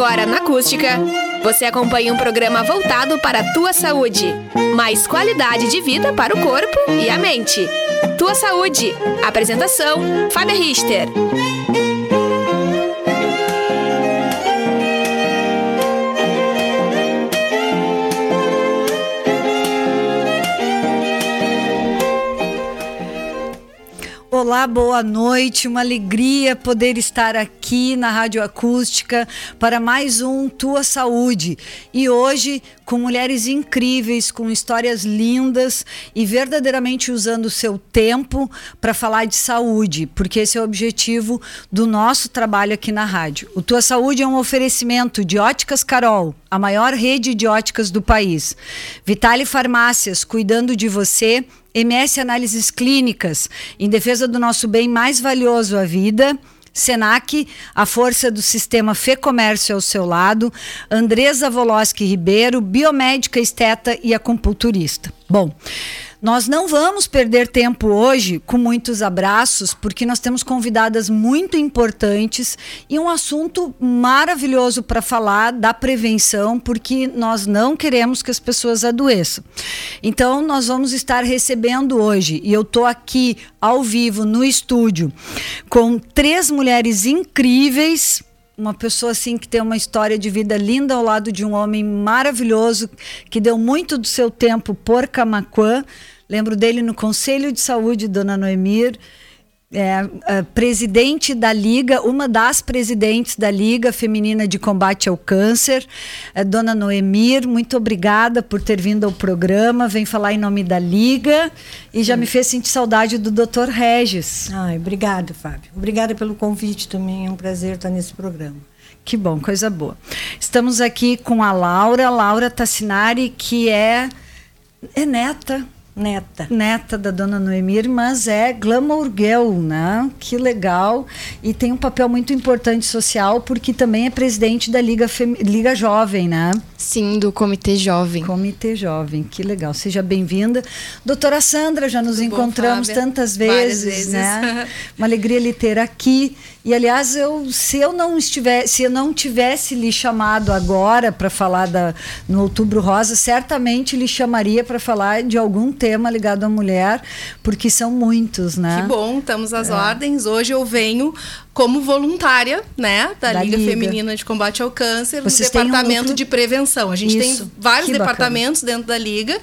Agora na Acústica, você acompanha um programa voltado para a tua saúde. Mais qualidade de vida para o corpo e a mente. Tua Saúde. Apresentação: Fábia Richter. Olá, boa noite. Uma alegria poder estar aqui na Rádio Acústica para mais um Tua Saúde. E hoje com mulheres incríveis, com histórias lindas e verdadeiramente usando o seu tempo para falar de saúde, porque esse é o objetivo do nosso trabalho aqui na rádio. O Tua Saúde é um oferecimento de Óticas Carol, a maior rede de óticas do país. Vitale Farmácias, cuidando de você MS Análises Clínicas, em defesa do nosso bem mais valioso, a vida. Senac, a força do sistema Fê Comércio ao seu lado, Andresa Voloski Ribeiro, biomédica esteta e acupunturista. Bom, nós não vamos perder tempo hoje com muitos abraços, porque nós temos convidadas muito importantes e um assunto maravilhoso para falar da prevenção, porque nós não queremos que as pessoas adoeçam. Então, nós vamos estar recebendo hoje, e eu estou aqui ao vivo no estúdio, com três mulheres incríveis uma pessoa assim que tem uma história de vida linda ao lado de um homem maravilhoso que deu muito do seu tempo por Camaquã. Lembro dele no Conselho de Saúde, Dona Noemir. É, presidente da Liga, uma das presidentes da Liga Feminina de Combate ao Câncer, é, Dona Noemir, muito obrigada por ter vindo ao programa, vem falar em nome da Liga e já me fez sentir saudade do Dr. Regis. Ai, obrigada, Fábio. Obrigada pelo convite também, é um prazer estar nesse programa. Que bom, coisa boa. Estamos aqui com a Laura, Laura Tassinari, que é, é neta Neta. Neta da dona Noemir, mas é glamour girl, né? Que legal. E tem um papel muito importante social, porque também é presidente da Liga, Fem... Liga Jovem, né? Sim, do Comitê Jovem. Comitê Jovem, que legal. Seja bem-vinda. Doutora Sandra, já nos encontramos bom, tantas vezes, vezes, né? Uma alegria lhe ter aqui. E aliás, eu, se eu não estivesse, se eu não tivesse lhe chamado agora para falar da, no Outubro Rosa, certamente lhe chamaria para falar de algum tema ligado à mulher, porque são muitos, né? Que bom, estamos às é. ordens. Hoje eu venho como voluntária, né, da, da Liga, Liga, Feminina de Combate ao Câncer, Vocês no departamento um de prevenção. A gente Isso, tem vários departamentos bacana. dentro da Liga.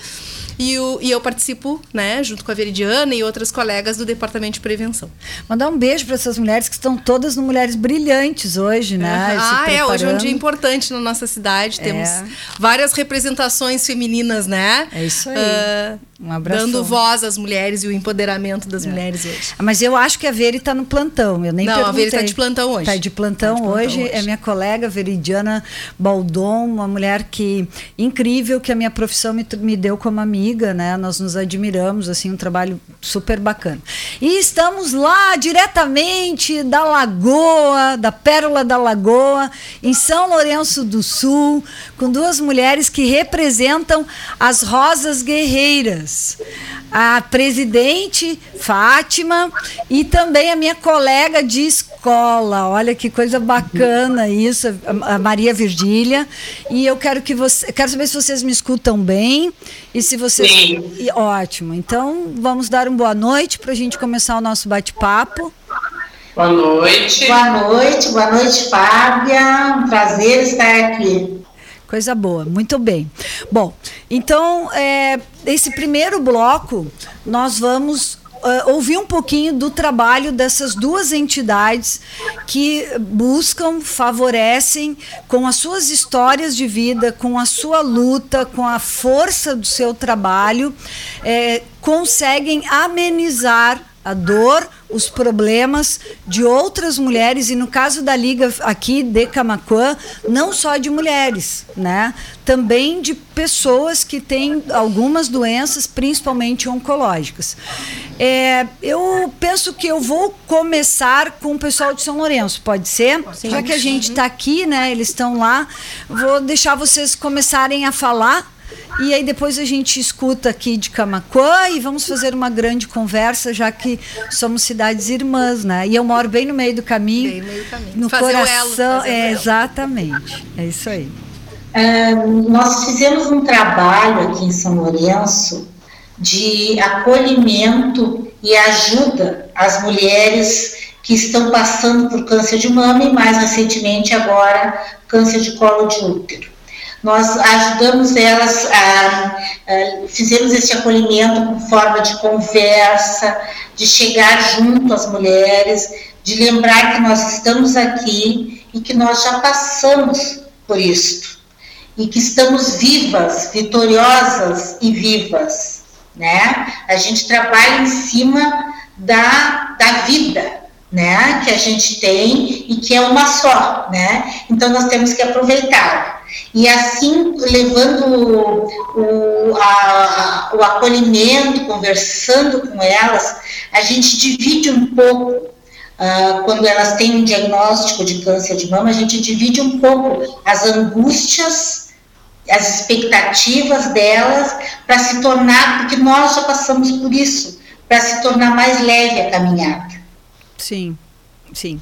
E, o, e eu participo, né, junto com a Veridiana e outras colegas do Departamento de Prevenção. Mandar um beijo para essas mulheres que estão todas no Mulheres Brilhantes hoje, né? Uhum. Ah, é, hoje é um dia importante na nossa cidade. Temos é. várias representações femininas, né? É isso aí. Uh, um abraço. Dando voz às mulheres e o empoderamento das é. mulheres hoje. Mas eu acho que a Veri está no plantão. Eu nem Não, perguntei. Está de plantão hoje. Está de plantão, tá de plantão hoje. hoje. É minha colega Veridiana Baldon, uma mulher que incrível que a minha profissão me, me deu como amiga, né? Nós nos admiramos, assim, um trabalho super bacana. E estamos lá diretamente da Lagoa, da Pérola da Lagoa, em São Lourenço do Sul, com duas mulheres que representam as Rosas Guerreiras a presidente Fátima e também a minha colega de escola. Olha que coisa bacana isso, a Maria Virgília. E eu quero que você, quero saber se vocês me escutam bem e se vocês Sim. ótimo. Então, vamos dar uma boa noite para a gente começar o nosso bate-papo. Boa noite. Boa noite, boa noite, Fábia. Um prazer estar aqui. Coisa boa, muito bem. Bom, então, é, esse primeiro bloco, nós vamos uh, ouvir um pouquinho do trabalho dessas duas entidades que buscam, favorecem, com as suas histórias de vida, com a sua luta, com a força do seu trabalho, é, conseguem amenizar a dor, os problemas de outras mulheres, e no caso da Liga aqui de Camacuã, não só de mulheres, né? Também de pessoas que têm algumas doenças, principalmente oncológicas. É, eu penso que eu vou começar com o pessoal de São Lourenço, pode ser? Sim. Já que a gente está aqui, né? Eles estão lá, vou deixar vocês começarem a falar E aí depois a gente escuta aqui de Camacuã e vamos fazer uma grande conversa, já que somos cidades irmãs, né? E eu moro bem no meio do caminho. Bem no meio do caminho. No fazer coração. é, exatamente. É isso aí. Uh, nós fizemos um trabalho aqui em São Lourenço de acolhimento e ajuda às mulheres que estão passando por câncer de mama e mais recentemente agora câncer de colo de útero. Nós ajudamos elas, a, a, fizemos esse acolhimento com forma de conversa, de chegar junto às mulheres, de lembrar que nós estamos aqui e que nós já passamos por isso e que estamos vivas, vitoriosas e vivas, né? A gente trabalha em cima da, da vida, né? Que a gente tem e que é uma só, né? Então nós temos que aproveitar. E assim, levando o, a, o acolhimento, conversando com elas, a gente divide um pouco Uh, quando elas têm um diagnóstico de câncer de mama, a gente divide um pouco as angústias as expectativas delas para se tornar, porque nós já passamos por isso, para se tornar mais leve a caminhada. Sim. Sim.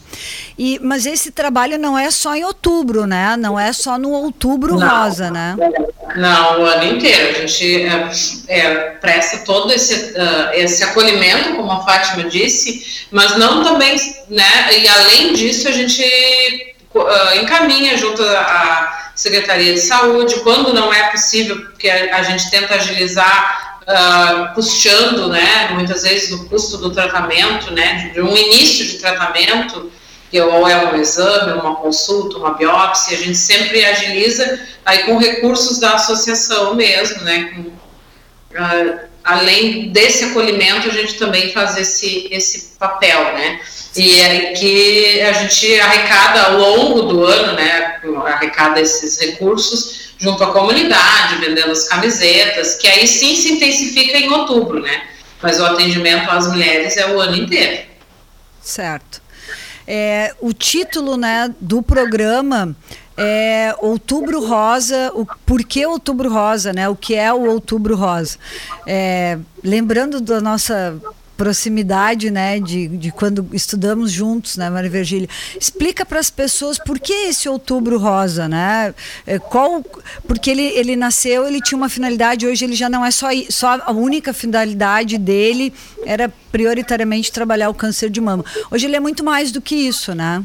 E, mas esse trabalho não é só em outubro, né? Não é só no outubro não, rosa, né? Não, o ano inteiro. A gente é, é, presta todo esse, uh, esse acolhimento, como a Fátima disse, mas não também, né? E além disso, a gente uh, encaminha junto a Secretaria de Saúde, quando não é possível, porque a, a gente tenta agilizar, uh, custeando, né, muitas vezes o custo do tratamento, né, de um início de tratamento, que ou é um exame, uma consulta, uma biópsia, a gente sempre agiliza aí com recursos da associação mesmo, né, com, uh, além desse acolhimento, a gente também faz esse, esse papel, né? E é que a gente arrecada ao longo do ano, né? Arrecada esses recursos junto à comunidade, vendendo as camisetas, que aí sim se intensifica em outubro, né? Mas o atendimento às mulheres é o ano inteiro. Certo. É, o título né, do programa é Outubro Rosa, o porquê Outubro Rosa, né? O que é o Outubro Rosa? É, lembrando da nossa proximidade, né, de, de quando estudamos juntos, né, Maria Virgília. Explica para as pessoas por que esse Outubro Rosa, né? É, qual, porque ele, ele nasceu, ele tinha uma finalidade, hoje ele já não é só só a única finalidade dele era prioritariamente trabalhar o câncer de mama. Hoje ele é muito mais do que isso, né?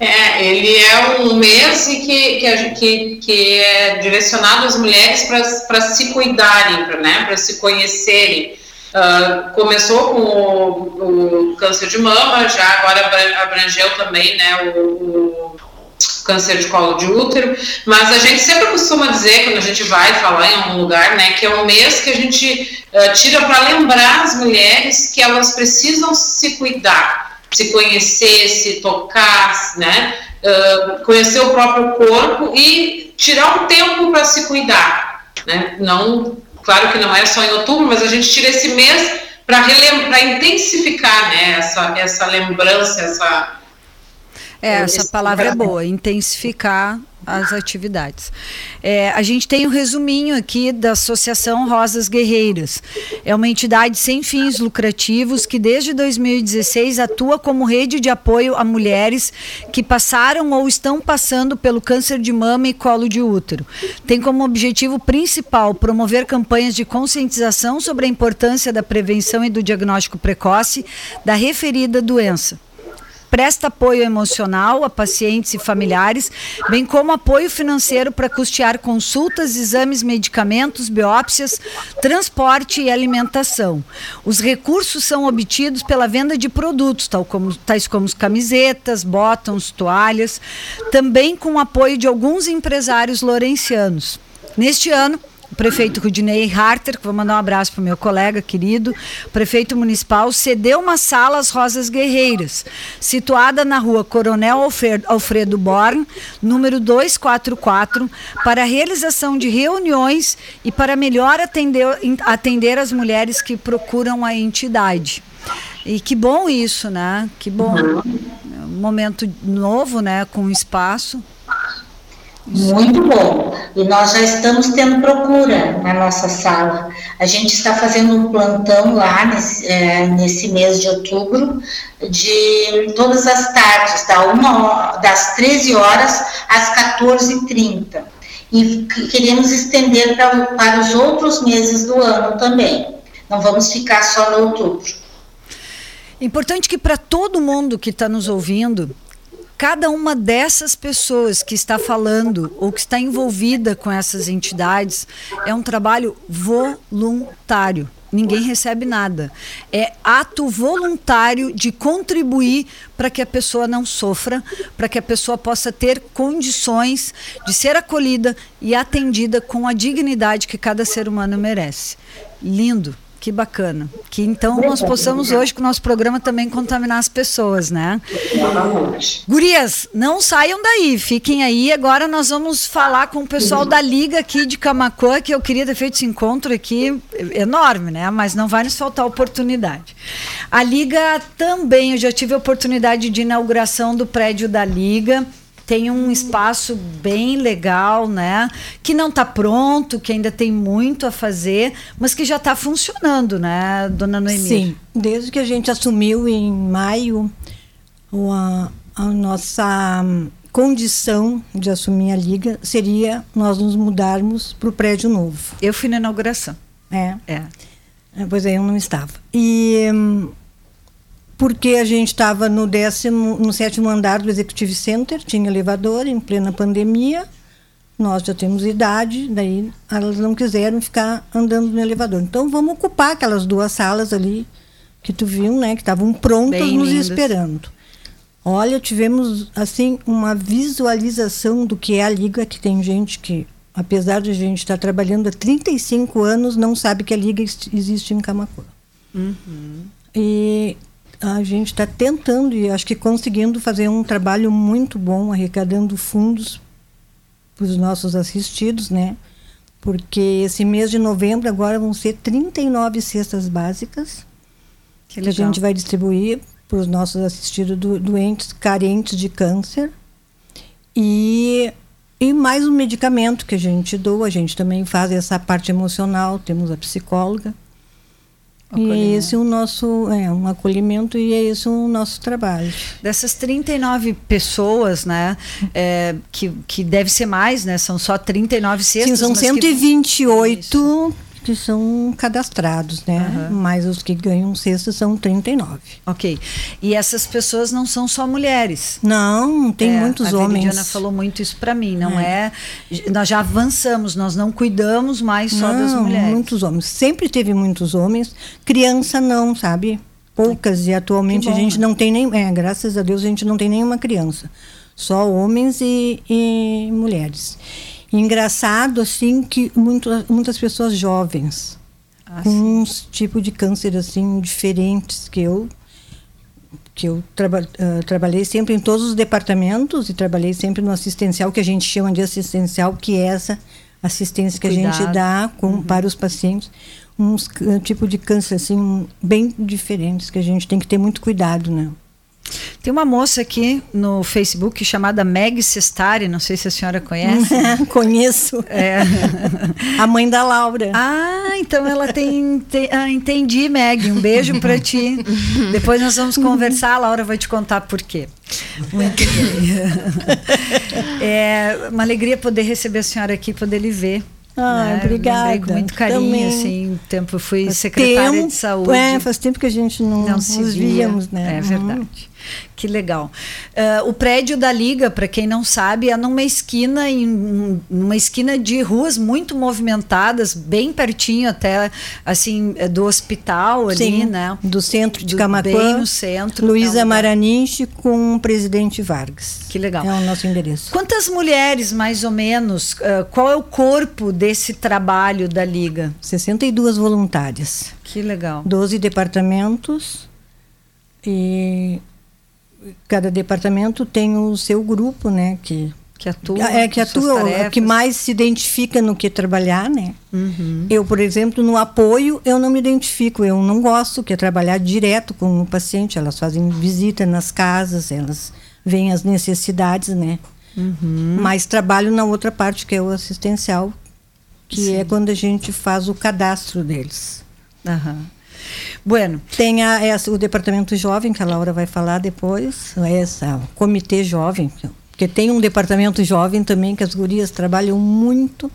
É, ele é um mês que, que, que, que é direcionado às mulheres para se cuidarem, né, para se conhecerem. Uh, começou com o, o, câncer de mama, já agora abrangeu também né, o, o, câncer de colo de útero, mas a gente sempre costuma dizer, quando a gente vai falar em algum lugar, né, que é um mês que a gente uh, tira para lembrar as mulheres que elas precisam se cuidar, se conhecer, se tocar, né, uh, conhecer o próprio corpo e tirar um tempo para se cuidar, né, não Claro que não é só em outubro, mas a gente tira esse mês para intensificar né, essa, essa lembrança, essa. É, essa palavra é boa, intensificar as atividades. É, a gente tem um resuminho aqui da Associação Rosas Guerreiras. É uma entidade sem fins lucrativos que desde 2016 atua como rede de apoio a mulheres que passaram ou estão passando pelo câncer de mama e colo de útero. Tem como objetivo principal promover campanhas de conscientização sobre a importância da prevenção e do diagnóstico precoce da referida doença presta apoio emocional a pacientes e familiares, bem como apoio financeiro para custear consultas, exames, medicamentos, biópsias, transporte e alimentação. Os recursos são obtidos pela venda de produtos, tal como, tais como camisetas, botões, toalhas, também com apoio de alguns empresários lorencianos. Neste ano, o prefeito Rudinei Harter, que vou mandar um abraço para o meu colega querido, prefeito municipal, cedeu uma sala às Rosas Guerreiras, situada na rua Coronel Alfredo Born, número 244, para a realização de reuniões e para melhor atender, atender as mulheres que procuram a entidade. E que bom isso, né? Que bom. Um momento novo, né? Com espaço. Muito bom. E nós já estamos tendo procura na nossa sala. A gente está fazendo um plantão lá nesse, é, nesse mês de outubro, de todas as tardes, da uma, das 13 horas às 14h30. E queremos estender pra, para os outros meses do ano também. Não vamos ficar só no outubro. Importante que para todo mundo que está nos ouvindo, cada uma dessas pessoas que está falando ou que está envolvida com essas entidades é um trabalho voluntário. Ninguém recebe nada. É ato voluntário de contribuir para que a pessoa não sofra, para que a pessoa possa ter condições de ser acolhida e atendida com a dignidade que cada ser humano merece. Lindo. Que bacana. Que então nós possamos hoje com o nosso programa também contaminar as pessoas, né? Gurias, não saiam daí, fiquem aí. Agora nós vamos falar com o pessoal da Liga aqui de Camacuã, que eu queria ter feito esse encontro aqui enorme, né? Mas não vai nos faltar oportunidade. A Liga também, eu já tive a oportunidade de inauguração do prédio da Liga tem um espaço bem legal, né? Que não está pronto, que ainda tem muito a fazer, mas que já está funcionando, né, dona Noemi? Sim, desde que a gente assumiu em maio a, a nossa condição de assumir a liga seria nós nos mudarmos para o prédio novo. Eu fui na inauguração. É. É. Pois é, eu não estava. E hum, porque a gente estava no décimo, no sétimo andar do Executive Center, tinha elevador em plena pandemia. Nós já temos idade, daí elas não quiseram ficar andando no elevador. Então vamos ocupar aquelas duas salas ali que tu viu, né, que estavam prontas Bem nos lindas. esperando. Olha, tivemos assim uma visualização do que é a liga, que tem gente que apesar de a gente estar trabalhando há 35 anos, não sabe que a liga existe em Camacuã. Uhum. E a gente está tentando e acho que conseguindo fazer um trabalho muito bom, arrecadando fundos para os nossos assistidos, né? Porque esse mês de novembro agora vão ser 39 cestas básicas que, que a gente vai distribuir para os nossos assistidos do, doentes carentes de câncer. E, e mais um medicamento que a gente doa, a gente também faz essa parte emocional, temos a psicóloga. E esse é o nosso é um acolhimento e é esse o nosso trabalho. Dessas 39 pessoas, né, é, que, que deve ser mais, né? São só 39 cestas. Sim, são 128 que são cadastrados, né? Uhum. Mas os que ganham cesta são 39. Ok. E essas pessoas não são só mulheres. Não, tem é, muitos a homens. A Veridiana falou muito isso para mim. Não é. é. Nós já avançamos, nós não cuidamos mais só não, das mulheres. Muitos homens. Sempre teve muitos homens. Criança não, sabe? Poucas. E atualmente bom, a gente não tem nem. É, graças a Deus a gente não tem nenhuma criança. Só homens e, e mulheres engraçado, assim, que muito, muitas pessoas jovens, ah, com uns tipos de câncer, assim, diferentes que eu que eu traba, uh, trabalhei sempre em todos os departamentos e trabalhei sempre no assistencial, que a gente chama de assistencial, que é essa assistência que Cuidado. a gente dá com, uhum. para os pacientes. Uns uh, tipo de câncer, assim, bem diferentes, que a gente tem que ter muito cuidado, né? Tem uma moça aqui no Facebook chamada Meg Sestari, não sei se a senhora conhece. Conheço. É. a mãe da Laura. Ah, então ela tem. tem ah, entendi, Meg. Um beijo para ti. Depois nós vamos conversar, a Laura vai te contar por quê. Muito bem. É uma alegria poder receber a senhora aqui, poder lhe ver. Ah, né? obrigada. Com muito carinho, Também. assim, tempo fui faz secretária tempo, de saúde. É, faz tempo que a gente não, não nos víamos, né? É verdade. Uhum. Que legal. Uh, o prédio da Liga, para quem não sabe, é numa esquina, em numa esquina de ruas muito movimentadas, bem pertinho até assim é, do hospital ali, Sim, né? Do centro de Camacuã. Bem no centro. Luísa é Maranich com o presidente Vargas. Que legal. É o nosso endereço. Quantas mulheres, mais ou menos? Uh, qual é o corpo desse trabalho da Liga? 62 voluntárias. Que legal. 12 departamentos e cada departamento tem o seu grupo, né? Que, que atua. É, que atua, que mais se identifica no que trabalhar, né? Uhum. Eu, por exemplo, no apoio, eu não me identifico, eu não gosto, que é trabalhar direto com o paciente. Elas fazem visita nas casas, elas veem as necessidades, né? Uhum. Mas trabalho na outra parte, que é o assistencial, que Sim. é quando a gente faz o cadastro deles. Uhum. Bueno. Tem a, essa, o departamento jovem, que a Laura vai falar depois, essa, o comitê jovem, porque tem um departamento jovem também, que as gurias trabalham muito.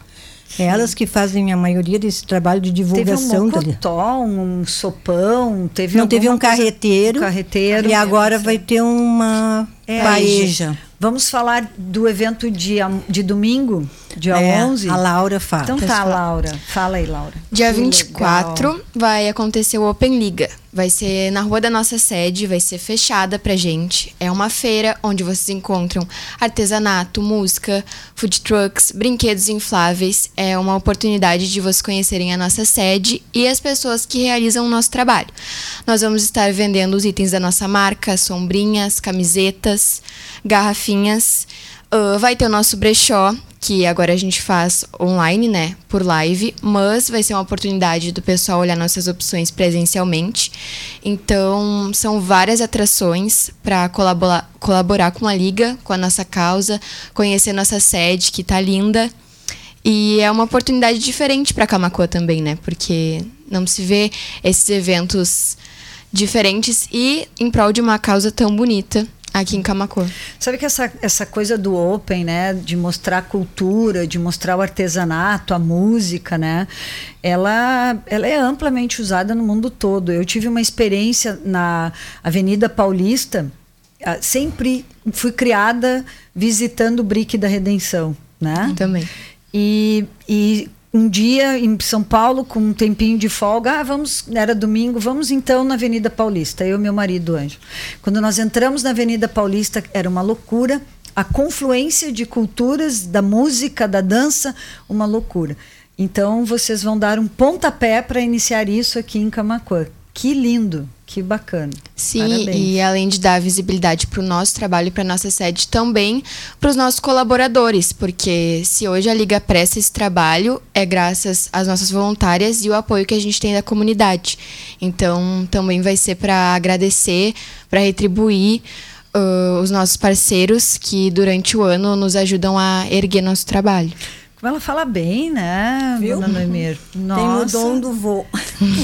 É elas que fazem a maioria desse trabalho de divulgação. Teve um mocotó, um sopão, teve Não, teve um carreteiro. Um carreteiro. E agora vai ter uma é, paeja. Vamos falar do evento de, de domingo, dia é, 11? A Laura fala. Então tá, Laura. Fala aí, Laura. Dia que 24 legal. vai acontecer o Open Liga. Vai ser na rua da nossa sede, vai ser fechada pra gente. É uma feira onde vocês encontram artesanato, música, food trucks, brinquedos infláveis. É uma oportunidade de vocês conhecerem a nossa sede e as pessoas que realizam o nosso trabalho. Nós vamos estar vendendo os itens da nossa marca, sombrinhas, camisetas, garrafinhas. Uh, vai ter o nosso brechó, que agora a gente faz online, né, por live, mas vai ser uma oportunidade do pessoal olhar nossas opções presencialmente. Então, são várias atrações para colaborar, colaborar com a liga, com a nossa causa, conhecer nossa sede, que tá linda. E é uma oportunidade diferente para Camacoa também, né? Porque não se vê esses eventos diferentes e em prol de uma causa tão bonita Aqui em Camacô. Sabe que essa, essa coisa do Open, né? De mostrar a cultura, de mostrar o artesanato, a música, né? Ela, ela é amplamente usada no mundo todo. Eu tive uma experiência na Avenida Paulista, ah, sempre fui criada visitando o Brick da Redenção, né? Também. E, e um dia em São Paulo, com um tempinho de folga, ah, vamos, era domingo, vamos então na Avenida Paulista, eu e meu marido Anjo. Quando nós entramos na Avenida Paulista, era uma loucura, a confluência de culturas, da música, da dança, uma loucura. Então vocês vão dar um pontapé para iniciar isso aqui em Camacuã. Que lindo, que bacana. Sim, Parabéns. e além de dar visibilidade para o nosso trabalho e para nossa sede, também para os nossos colaboradores, porque se hoje a Liga presta esse trabalho, é graças às nossas voluntárias e o apoio que a gente tem da comunidade. Então, também vai ser para agradecer, para retribuir uh, os nossos parceiros que durante o ano nos ajudam a erguer nosso trabalho. Ela fala bem, né, Viu? dona Noemir? Nossa. Tem o dom do voo.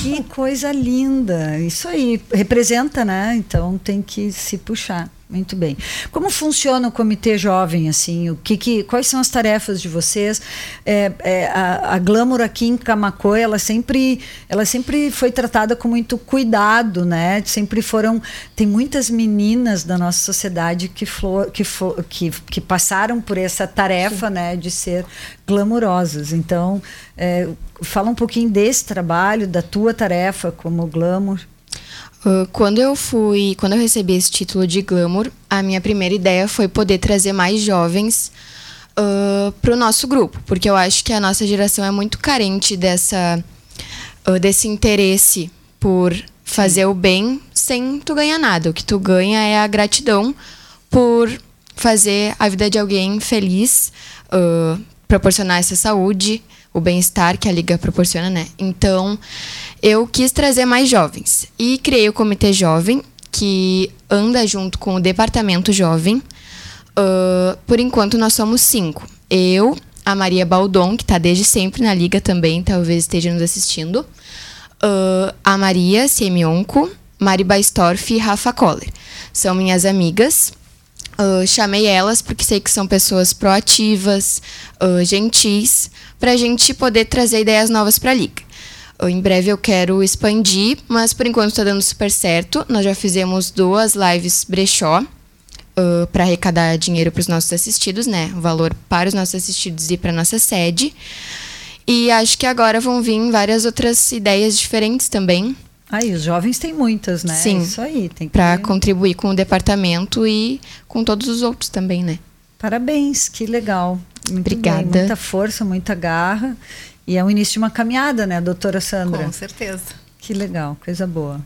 Que coisa linda. Isso aí, representa, né? Então tem que se puxar. Muito bem. Como funciona o comitê jovem assim? O que, que quais são as tarefas de vocês? É, é, a, a Glamour aqui em Camacô, ela sempre, ela sempre foi tratada com muito cuidado, né? Sempre foram tem muitas meninas da nossa sociedade que flor, que, for, que, que passaram por essa tarefa, Sim. né, de ser glamourosas. Então, é, fala um pouquinho desse trabalho, da tua tarefa como glamour. Uh, quando eu fui, quando eu recebi esse título de glamour, a minha primeira ideia foi poder trazer mais jovens uh, para o nosso grupo, porque eu acho que a nossa geração é muito carente dessa, uh, desse interesse por fazer o bem sem tu ganhar nada. O que tu ganha é a gratidão por fazer a vida de alguém feliz, proporcionar essa saúde, o bem-estar que a liga proporciona, né? Então, eu quis trazer mais jovens e criei o Comitê Jovem, que anda junto com o Departamento Jovem. Uh, por enquanto, nós somos cinco. Eu, a Maria Baldon, que está desde sempre na liga também, talvez esteja nos assistindo. Uh, a Maria Semionco, Mari Baistorff e Rafa Koller. São minhas amigas. Uh, chamei elas porque sei que são pessoas proativas, uh, gentis, para a gente poder trazer ideias novas para a liga. Em breve eu quero expandir, mas por enquanto está dando super certo. Nós já fizemos duas lives brechó uh, para arrecadar dinheiro para os nossos assistidos, né? O valor para os nossos assistidos e para nossa sede. E acho que agora vão vir várias outras ideias diferentes também. Aí, os jovens têm muitas, né? Sim. Isso aí. Tem que... Para contribuir com o departamento e com todos os outros também, né? Parabéns, que legal. Muito Obrigada. Bem. Muita força, muita garra. E é o início de uma caminhada, né, doutora Sandra? Com certeza. Que legal, coisa boa.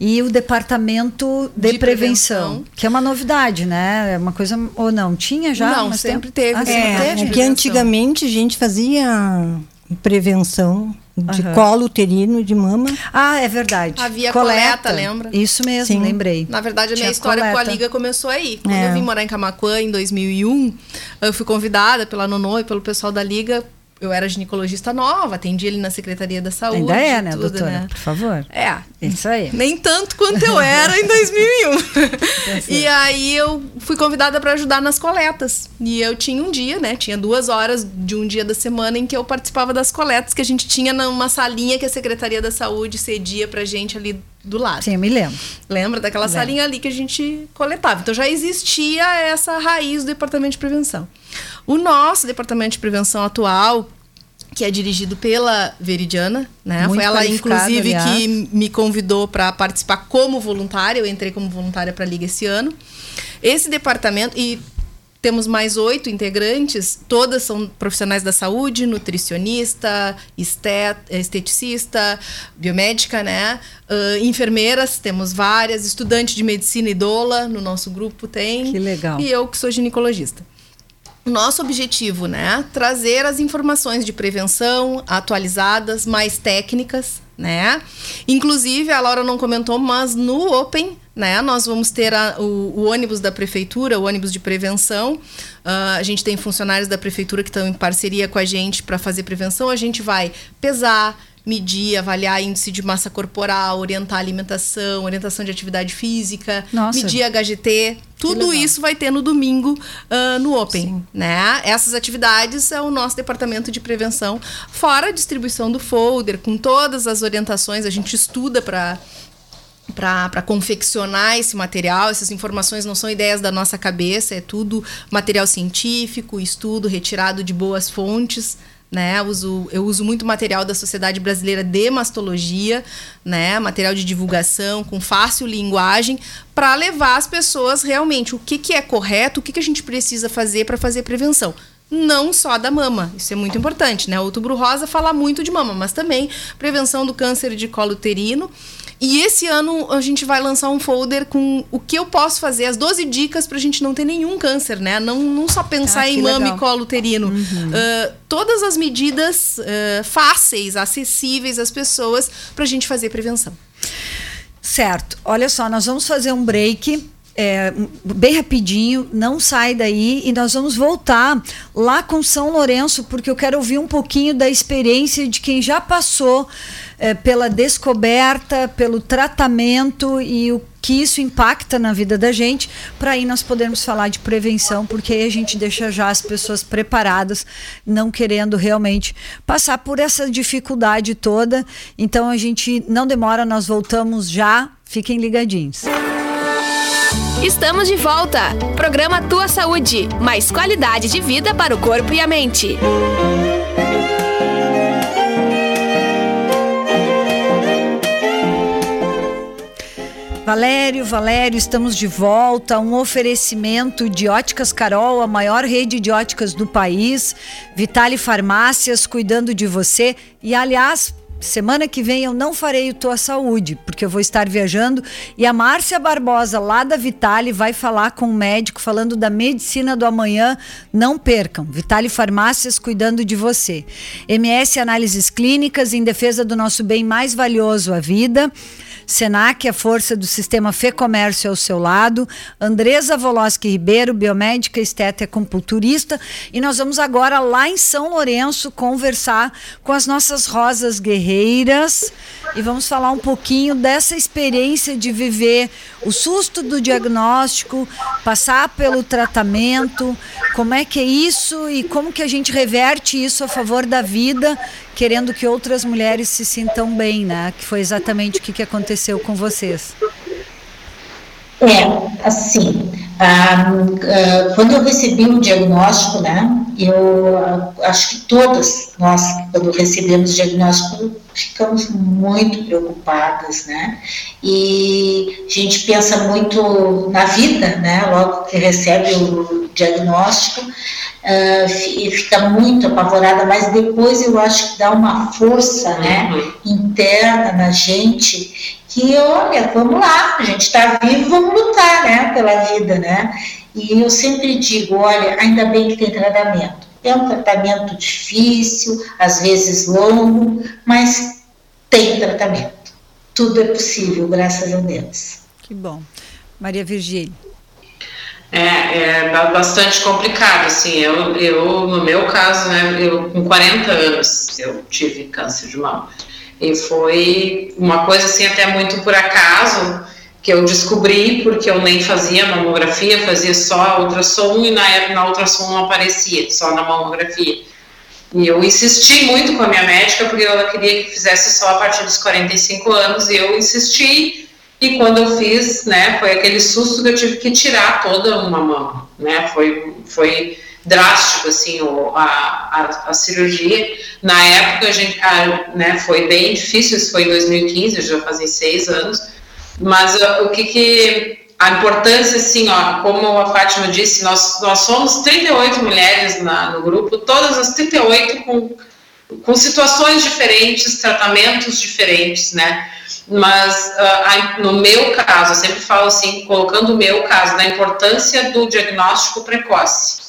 E o departamento de, de prevenção, prevenção, que é uma novidade, né? É uma coisa ou não tinha já? Não, sempre teve. Ah, sempre é, teve. É que antigamente a gente fazia prevenção de uhum. colo uterino, de mama. Ah, é verdade. Havia coleta, coleta lembra? Isso mesmo, Sim. lembrei. Na verdade, a minha Tinha história coleta. com a Liga começou aí. Quando é. eu vim morar em Camacuã em 2001, eu fui convidada pela Nonô e pelo pessoal da Liga eu era ginecologista nova, atendi ele na Secretaria da Saúde. Ainda é, né, tudo, doutora? Né? Por favor. É. Isso aí. Nem tanto quanto eu era em 2001. e aí eu fui convidada para ajudar nas coletas. E eu tinha um dia, né? Tinha duas horas de um dia da semana em que eu participava das coletas que a gente tinha numa salinha que a Secretaria da Saúde cedia pra gente ali do lado. Sim, eu me lembro. Lembra daquela lembro. salinha ali que a gente coletava. Então já existia essa raiz do Departamento de Prevenção. O nosso Departamento de Prevenção atual, que é dirigido pela Veridiana, né? Muito Foi ela, inclusive, aliás. que me convidou para participar como voluntária. Eu entrei como voluntária para a Liga esse ano. Esse departamento, e temos mais oito integrantes, todas são profissionais da saúde, nutricionista, estet, esteticista, biomédica, né? Uh, enfermeiras, temos várias, estudante de medicina e doula no nosso grupo tem. Que legal. E eu que sou ginecologista nosso objetivo, né? Trazer as informações de prevenção atualizadas, mais técnicas, né? Inclusive, a Laura não comentou, mas no Open, né? Nós vamos ter a, o, o, ônibus da prefeitura, o ônibus de prevenção. Uh, a gente tem funcionários da prefeitura que estão em parceria com a gente para fazer prevenção. A gente vai pesar, medir, avaliar índice de massa corporal, orientar a alimentação, orientação de atividade física, Nossa. medir HGT. Tudo isso vai ter no domingo uh, no Open, Sim. né? Essas atividades é o nosso departamento de prevenção, fora a distribuição do folder, com todas as orientações, a gente estuda para para confeccionar esse material. Essas informações não são ideias da nossa cabeça, é tudo material científico, estudo retirado de boas fontes né? Eu uso, eu uso muito material da Sociedade Brasileira de Mastologia, né? Material de divulgação com fácil linguagem para levar as pessoas realmente o que, que é correto, o que, que a gente precisa fazer para fazer prevenção não só da mama. Isso é muito importante, né? O outubro rosa fala muito de mama, mas também prevenção do câncer de colo uterino e esse ano a gente vai lançar um folder com o que eu posso fazer, as 12 dicas para a gente não ter nenhum câncer, né? Não, não só pensar ah, em mama legal. e colo uterino. Uhum. Uh, todas as medidas uh, fáceis, acessíveis às pessoas para a gente fazer prevenção. Certo. Olha só, nós vamos fazer um break. É, bem rapidinho, não sai daí e nós vamos voltar lá com São Lourenço, porque eu quero ouvir um pouquinho da experiência de quem já passou é, pela descoberta, pelo tratamento e o que isso impacta na vida da gente, para aí nós podermos falar de prevenção, porque aí a gente deixa já as pessoas preparadas, não querendo realmente passar por essa dificuldade toda. Então a gente não demora, nós voltamos já. Fiquem ligadinhos. Estamos de volta. Programa Tua Saúde, mais qualidade de vida para o corpo e a mente. Valério, Valério, estamos de volta. Um oferecimento de Óticas Carol, a maior rede de óticas do país. Vitale Farmácias, cuidando de você. E, aliás, semana que vem eu não farei o Tua Saúde, porque eu vou estar viajando. E a Márcia Barbosa, lá da Vitale, vai falar com o médico, falando da medicina do amanhã. Não percam. Vitale Farmácias, cuidando de você. MS Análises Clínicas, em defesa do nosso bem mais valioso, a vida. Senac, a força do sistema Fê Comércio ao seu lado, Andresa Voloski Ribeiro, biomédica, esteta e acupunturista, e nós vamos agora lá em São Lourenço conversar com as nossas rosas guerreiras e vamos falar um pouquinho dessa experiência de viver o susto do diagnóstico, passar pelo tratamento, como é que é isso e como que a gente reverte isso a favor da vida, querendo que outras mulheres se sintam bem, né? Que foi exatamente o que, que aconteceu com vocês. É, assim, ah, ah, quando eu recebi o diagnóstico, né, eu ah, acho que todas nós, quando recebemos o diagnóstico, ficamos muito preocupadas, né, e a gente pensa muito na vida, né, logo que recebe o diagnóstico, uh, fica muito apavorada, mas depois eu acho que dá uma força, né, uhum. interna na gente que, olha, vamos lá, a gente está vivo, vamos lutar, né, pela vida, né? E eu sempre digo, olha, ainda bem que tem tratamento, É um tratamento difícil, às vezes longo, mas tem tratamento. Tudo é possível, graças a Deus. Que bom. Maria Virgínia. É, é bastante complicado, assim, eu, eu, no meu caso, né, eu com 40 anos, eu tive câncer de mama, e foi uma coisa, assim, até muito por acaso, que eu descobri, porque eu nem fazia mamografia, fazia só ultrassom, e na época na ultrassom não aparecia, só na mamografia. E eu insisti muito com a minha médica, porque ela queria que fizesse só a partir dos 45 anos, e eu insisti, e quando eu fiz, né, foi aquele susto que eu tive que tirar toda uma mão, né, foi, foi drástico, assim, o, a, a, a, cirurgia. Na época, a gente, a, né, foi bem difícil, isso foi em 2015, já fazem seis anos, mas o que que, a importância, assim, ó, como a Fátima disse, nós, nós somos 38 mulheres na, no grupo, todas as 38 com, com situações diferentes, tratamentos diferentes, né, mas uh, no meu caso, eu sempre falo assim, colocando o meu caso, da importância do diagnóstico precoce,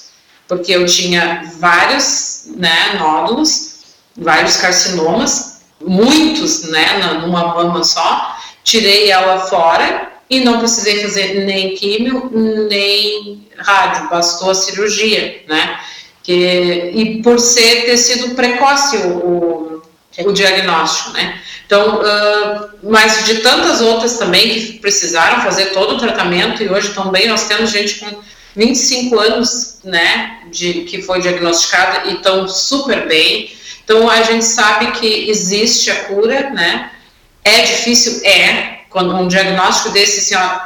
porque eu tinha vários né, nódulos, vários carcinomas, muitos né, numa mama só, tirei ela fora e não precisei fazer nem químio, nem rádio, bastou a cirurgia, né? Que, e por ser ter sido precoce o, o, o diagnóstico, né? Então, uh, mas de tantas outras também que precisaram fazer todo o tratamento e hoje também nós temos gente com 25 anos, né, de, que foi diagnosticada e estão super bem. Então, a gente sabe que existe a cura, né, é difícil, é, quando um diagnóstico desse, assim, ó,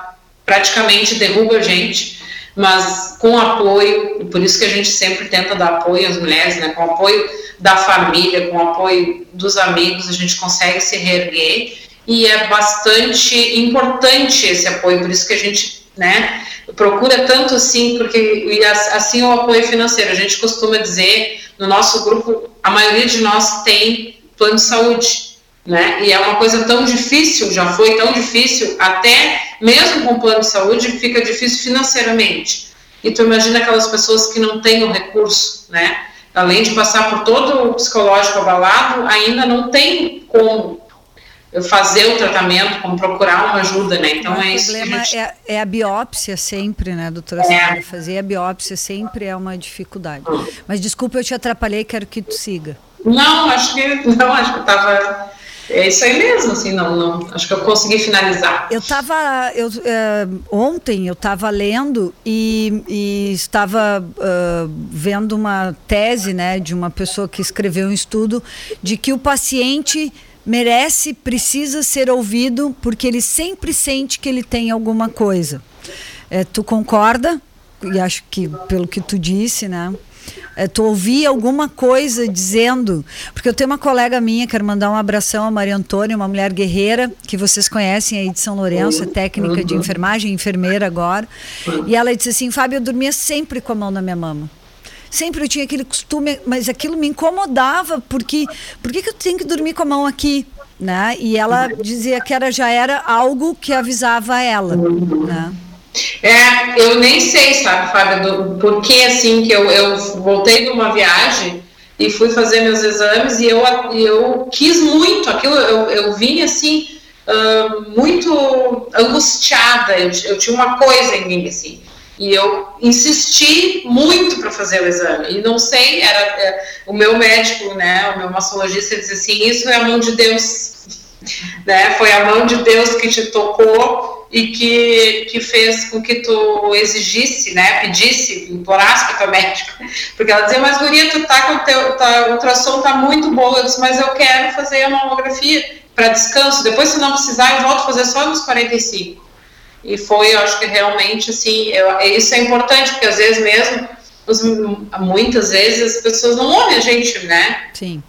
praticamente derruba a gente, mas com apoio, por isso que a gente sempre tenta dar apoio às mulheres, né, com apoio da família, com apoio dos amigos, a gente consegue se reerguer. E é bastante importante esse apoio, por isso que a gente, né, procura tanto assim, porque e assim o apoio financeiro, a gente costuma dizer, no nosso grupo, a maioria de nós tem plano de saúde, né? E é uma coisa tão difícil, já foi tão difícil, até mesmo com plano de saúde, fica difícil financeiramente. E tu imagina aquelas pessoas que não têm o recurso, né? Além de passar por todo o psicológico abalado, ainda não tem como fazer o tratamento, como procurar uma ajuda, né? Então o é isso. O problema gente... é, é, a biópsia sempre, né, doutora é. Fazer a biópsia sempre é uma dificuldade. Hum. Mas desculpa, eu te atrapalhei, quero que tu siga. Não, acho que não, acho que eu estava é isso aí mesmo, assim, não, não. Acho que eu consegui finalizar. Eu estava. Eu, é, ontem eu estava lendo e, e estava uh, vendo uma tese né, de uma pessoa que escreveu um estudo de que o paciente merece, precisa ser ouvido, porque ele sempre sente que ele tem alguma coisa. É, tu concorda? E acho que pelo que tu disse, né? É, tu ouvir alguma coisa dizendo. Porque eu tenho uma colega minha, quero mandar um abração a Maria Antônia, uma mulher guerreira, que vocês conhecem aí de São Lourenço, é técnica de enfermagem, enfermeira agora. E ela disse assim: Fábio, eu dormia sempre com a mão na minha mama. Sempre eu tinha aquele costume, mas aquilo me incomodava, porque por que eu tenho que dormir com a mão aqui? Né? E ela dizia que era, já era algo que avisava ela. Né? É, eu nem sei, sabe, Fábio, do, por que assim que eu, eu voltei de uma viagem e fui fazer meus exames e eu, eu quis muito aquilo, eu, eu vim assim, uh, muito angustiada, eu, eu tinha uma coisa em mim, assim, e eu insisti muito para fazer o exame. E não sei, era é, o meu médico, né, o meu mastologista disse assim: Isso é a mão de Deus, né? Foi a mão de Deus que te tocou e que, que fez com que tu exigisse, né, pedisse, implorasse para tua médica, porque ela dizia, mas guria, tu tá com teu, tá, o ultrassom tá muito bom, eu disse, mas eu quero fazer a mamografia para descanso, depois se não precisar eu volto a fazer só nos 45, e foi, eu acho que realmente, assim, eu, isso é importante, porque às vezes mesmo, os, muitas vezes as pessoas não ouvem a gente, né, Sim.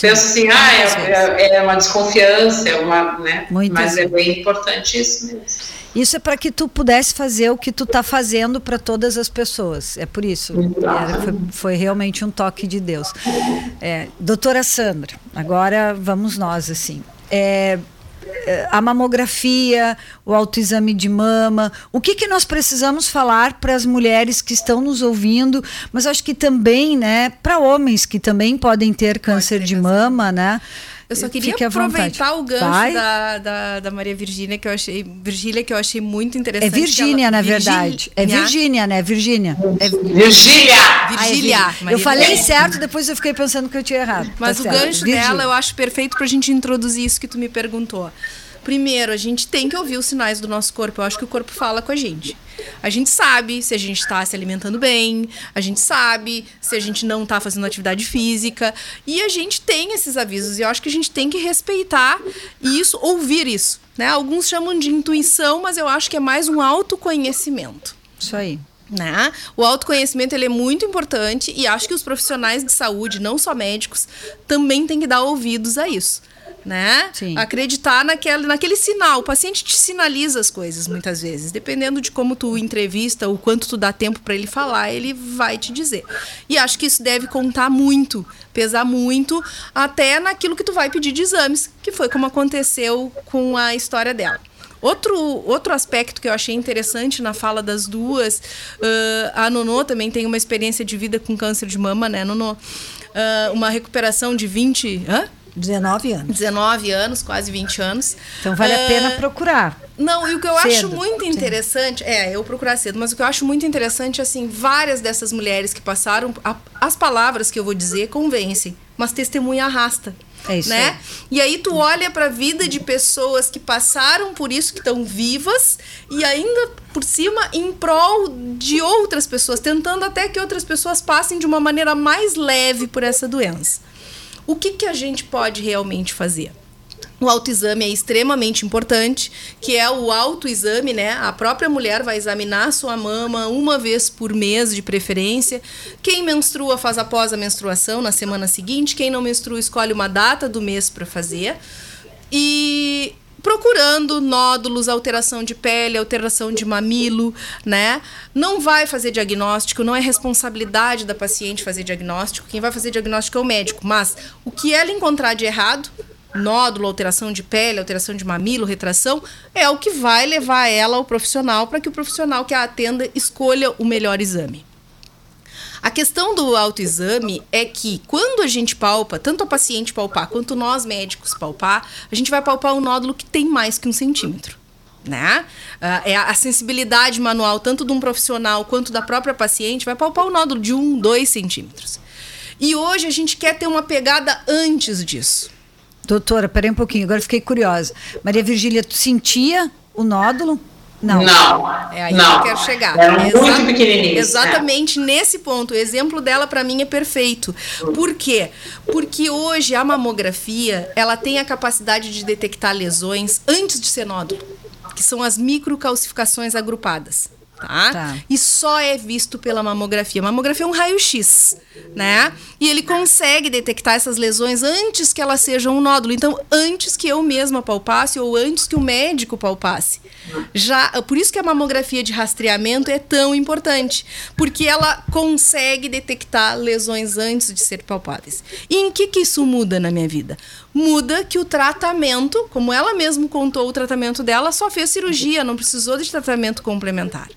Pensa assim, ah, é, é, é, uma desconfiança, é uma, né? Mas é bem importante isso mesmo. Isso é para que tu pudesse fazer o que tu está fazendo para todas as pessoas. É por isso. É, foi, foi, realmente um toque de Deus. É, doutora Sandra, agora vamos nós assim. É, a mamografia, o autoexame de mama, o que, que nós precisamos falar para as mulheres que estão nos ouvindo, mas acho que também, né, para homens que também podem ter câncer de mama, né? Eu só queria aproveitar o gancho da, da, da, Maria Virgínia, que eu achei. Virgília, que eu achei muito interessante. É Virgínia, na verdade. É Virgínia, né? Virgínia. É... Virgília! Virgília! eu falei certo, depois eu fiquei pensando que eu tinha errado. Mas tá o certo. gancho Virgínia. dela eu acho perfeito pra gente introduzir isso que tu me perguntou. Primeiro, a gente tem que ouvir os sinais do nosso corpo. Eu acho que o corpo fala com a gente. A gente sabe se a gente está se alimentando bem, a gente sabe se a gente não está fazendo atividade física. E a gente tem esses avisos. E eu acho que a gente tem que respeitar isso, ouvir isso. Né? Alguns chamam de intuição, mas eu acho que é mais um autoconhecimento. Isso aí. Né? O autoconhecimento ele é muito importante e acho que os profissionais de saúde, não só médicos, também têm que dar ouvidos a isso né? Sim. Acreditar naquele, naquele sinal. O paciente te sinaliza as coisas muitas vezes. Dependendo de como tu entrevista, o quanto tu dá tempo para ele falar, ele vai te dizer. E acho que isso deve contar muito, pesar muito, até naquilo que tu vai pedir de exames, que foi como aconteceu com a história dela. Outro, outro aspecto que eu achei interessante na fala das duas, uh, a Nonô também tem uma experiência de vida com câncer de mama, né, Nonô? Uh, uma recuperação de 20. Hã? 19 anos. 19 anos, quase 20 anos. Então vale uh, a pena ah, procurar. Não, e o que eu cedo. acho muito interessante, Sim. é, eu procurar cedo, mas o que eu acho muito interessante, assim, várias dessas mulheres que passaram, a, as palavras que eu vou dizer convencem, mas testemunha arrasta. É isso né? E aí tu olha para a vida de pessoas que passaram por isso, que estão vivas e ainda por cima em prol de outras pessoas, tentando até que outras pessoas passem de uma maneira mais leve por essa doença. O que, que a gente pode realmente fazer? O autoexame é extremamente importante, que é o autoexame, né? A própria mulher vai examinar sua mama uma vez por mês, de preferência. Quem menstrua faz após a menstruação, na semana seguinte. Quem não menstrua escolhe uma data do mês para fazer. E procurando nódulos, alteração de pele, alteração de mamilo, né? Não vai fazer diagnóstico, não é responsabilidade da paciente fazer diagnóstico. Quem vai fazer diagnóstico é o médico, mas o que ela encontrar de errado, nódulo, alteração de pele, alteração de mamilo, retração, é o que vai levar ela ao profissional para que o profissional que a atenda escolha o melhor exame. A questão do autoexame é que quando a gente palpa, tanto a paciente palpar quanto nós médicos palpar, a gente vai palpar um nódulo que tem mais que um centímetro. Né? Uh, é a sensibilidade manual, tanto de um profissional quanto da própria paciente, vai palpar o um nódulo de um, dois centímetros. E hoje a gente quer ter uma pegada antes disso. Doutora, peraí um pouquinho, agora fiquei curiosa. Maria Virgília, tu sentia o nódulo? Não. Não. É aí não. que eu quero chegar. Era Exa muito pequenininho. Exatamente é. nesse ponto. O exemplo dela para mim é perfeito. Por quê? Porque hoje a mamografia, ela tem a capacidade de detectar lesões antes de ser nódulo, que são as microcalcificações agrupadas. Tá? tá? E só é visto pela mamografia. Mamografia é um raio-x, né? E ele consegue detectar essas lesões antes que elas sejam um nódulo. Então, antes que eu mesma palpasse ou antes que o médico palpasse. Já, por isso que a mamografia de rastreamento é tão importante, porque ela consegue detectar lesões antes de ser palpáveis. E em que que isso muda na minha vida? Muda que o tratamento, como ela mesma contou o tratamento dela, só fez cirurgia, não precisou de tratamento complementar.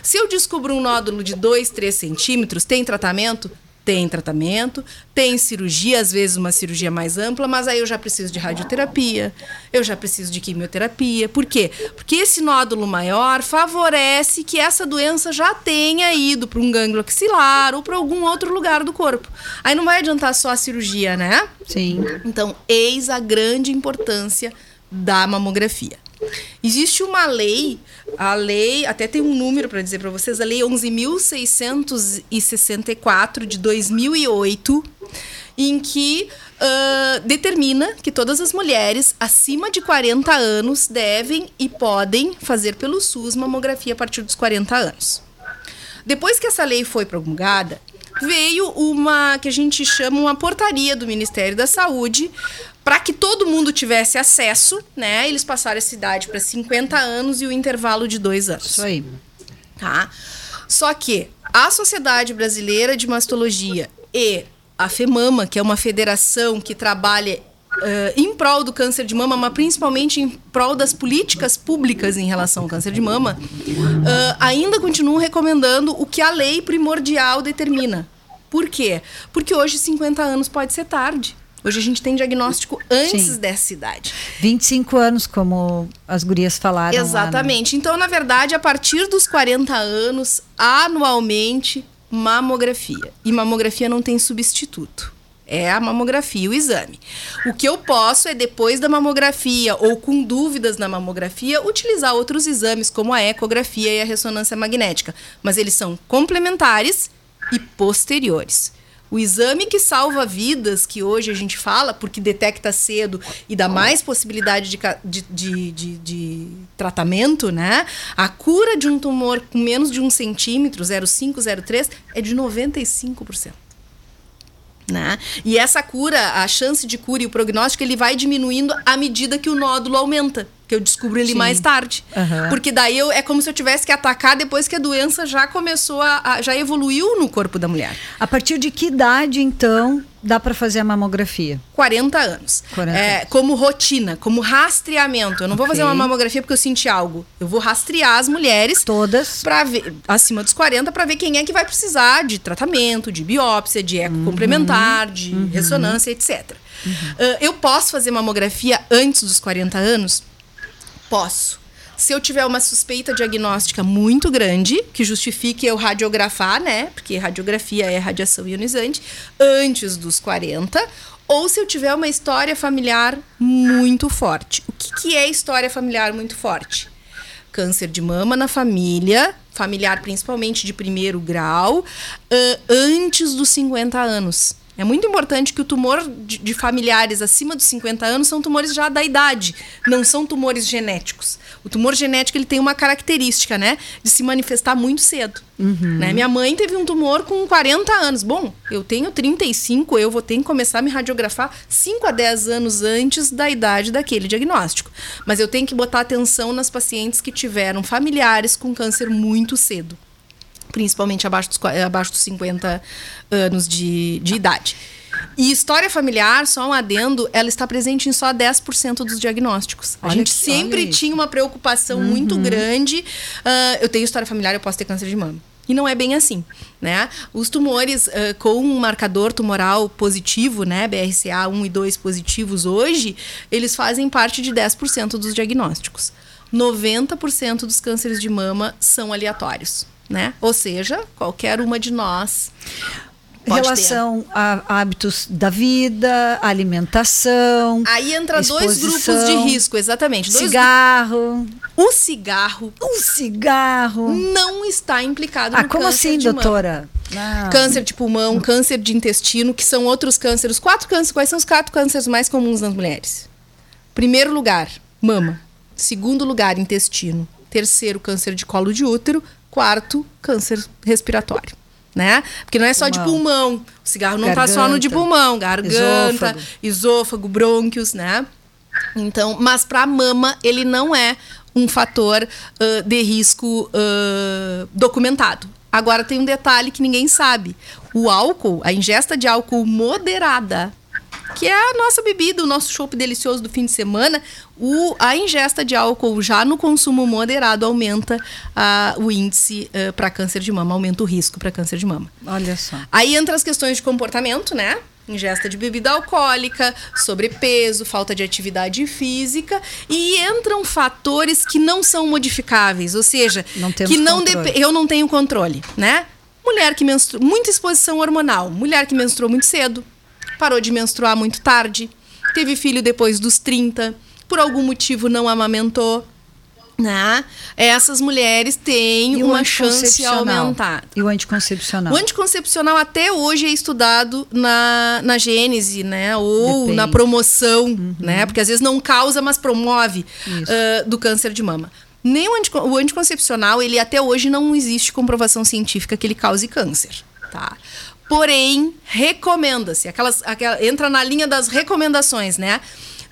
Se eu descubro um nódulo de 2, 3 centímetros, tem tratamento? Tem tratamento, tem cirurgia, às vezes uma cirurgia mais ampla, mas aí eu já preciso de radioterapia, eu já preciso de quimioterapia. Por quê? Porque esse nódulo maior favorece que essa doença já tenha ido para um gânglio axilar ou para algum outro lugar do corpo. Aí não vai adiantar só a cirurgia, né? Sim. Então, eis a grande importância da mamografia. Existe uma lei, a lei, até tem um número para dizer para vocês, a lei 11.664 de 2008, em que uh, determina que todas as mulheres acima de 40 anos devem e podem fazer pelo SUS mamografia a partir dos 40 anos. Depois que essa lei foi promulgada, veio uma que a gente chama uma portaria do Ministério da Saúde para que todo mundo tivesse acesso, né? Eles passaram essa idade para 50 anos e o intervalo de dois anos. Isso aí. Tá? Só que a Sociedade Brasileira de Mastologia e a FEMAMA, que é uma federação que trabalha em prol do câncer de mama, mas principalmente em prol das políticas públicas em relação ao câncer de mama, uh, ainda continuam recomendando o que a lei primordial determina. Por quê? Porque hoje 50 anos pode ser tarde. Hoje a gente tem diagnóstico antes Sim. dessa idade. 25 anos, como as gurias falaram. Exatamente. Lá, né? Então, na verdade, a partir dos 40 anos, anualmente, mamografia. E mamografia não tem substituto. É a mamografia, o exame. O que eu posso é, depois da mamografia ou com dúvidas na mamografia, utilizar outros exames, como a ecografia e a ressonância magnética. Mas eles são complementares e posteriores. O exame que salva vidas, que hoje a gente fala, porque detecta cedo e dá mais possibilidade de, de, de, de tratamento, né? A cura de um tumor com menos de um centímetro, 0,5, 0,3, é de 95%. Né? E essa cura, a chance de cura e o prognóstico, ele vai diminuindo à medida que o nódulo aumenta que eu descubro ele Sim. mais tarde. Uhum. Porque daí eu, é como se eu tivesse que atacar depois que a doença já começou a, a já evoluiu no corpo da mulher. A partir de que idade, então, dá para fazer a mamografia? 40 anos. 40 é, anos. Como rotina, como rastreamento. Eu não okay. vou fazer uma mamografia porque eu senti algo. Eu vou rastrear as mulheres. Todas. Para ver, acima dos 40, para ver quem é que vai precisar de tratamento, de biópsia, de eco uhum. complementar, de uhum. ressonância, etc. Uhum. Uh, eu posso fazer mamografia antes dos 40 anos? Posso. Se eu tiver uma suspeita diagnóstica muito grande, que justifique eu radiografar, né? Porque radiografia é radiação ionizante, antes dos 40, ou se eu tiver uma história familiar muito forte. O que, que é história familiar muito forte? Câncer de mama na família, familiar principalmente de primeiro grau, uh, antes dos 50 anos. É muito importante que o tumor de, de, familiares acima dos 50 anos são tumores já da idade, não são tumores genéticos. O tumor genético ele tem uma característica, né, de se manifestar muito cedo. Uhum. Né? Minha mãe teve um tumor com 40 anos. Bom, eu tenho 35, eu vou ter que começar a me radiografar 5 a 10 anos antes da idade daquele diagnóstico. Mas eu tenho que botar atenção nas pacientes que tiveram familiares com câncer muito cedo principalmente abaixo dos, abaixo dos 50 anos de, de idade. E história familiar, só um adendo, ela está presente em só 10% dos diagnósticos. A gente que, sempre tinha uma preocupação uhum. muito grande. Uh, eu tenho história familiar, eu posso ter câncer de mama. E não é bem assim, né? Os tumores uh, com um marcador tumoral positivo, né, BRCA 1 e 2 positivos hoje, eles fazem parte de 10% dos diagnósticos. 90% dos cânceres de mama são aleatórios né? Ou seja, qualquer uma de nós. Relação ter. a hábitos da vida, alimentação. Aí entra dois grupos de risco, exatamente. Cigarro. O cigarro. O cigarro. Não está implicado ah, no como assim, doutora? Mama. Câncer de pulmão, câncer de intestino, que são outros cânceres. Quatro cânceres. Quais são os quatro cânceres mais comuns nas mulheres? Primeiro lugar, mama. Segundo lugar, intestino. Terceiro, câncer de colo de útero quarto, câncer respiratório. Né? Porque não é só pulmão. de pulmão. O cigarro não está só no de pulmão, garganta, esôfago, esôfago brônquios, né? Então, mas para a mama ele não é um fator uh, de risco uh, documentado. Agora tem um detalhe que ninguém sabe: o álcool, a ingesta de álcool moderada que é a nossa bebida, o nosso chopp delicioso do fim de semana, o, a ingesta de álcool já no consumo moderado aumenta uh, o índice uh, para câncer de mama, aumenta o risco para câncer de mama. Olha só. Aí entra as questões de comportamento, né? ingesta de bebida alcoólica, sobrepeso, falta de atividade física e entram fatores que não são modificáveis, ou seja, não que não eu não tenho controle, né? Mulher que menstrua, muita exposição hormonal, mulher que menstruou muito cedo, parou de menstruar muito tarde, teve filho depois dos 30, por algum motivo não amamentou. Né? Essas mulheres têm uma chance aumentada. E o anticoncepcional? O anticoncepcional até hoje é estudado na, na gênese, né? Ou Depende. na promoção, uhum. né? Porque às vezes não causa, mas promove uh, do câncer de mama. Nem o, antico, o anticoncepcional, ele até hoje não existe comprovação científica que ele cause câncer, tá? Porém, recomenda-se, aquelas, aquela, entra na linha das recomendações, né?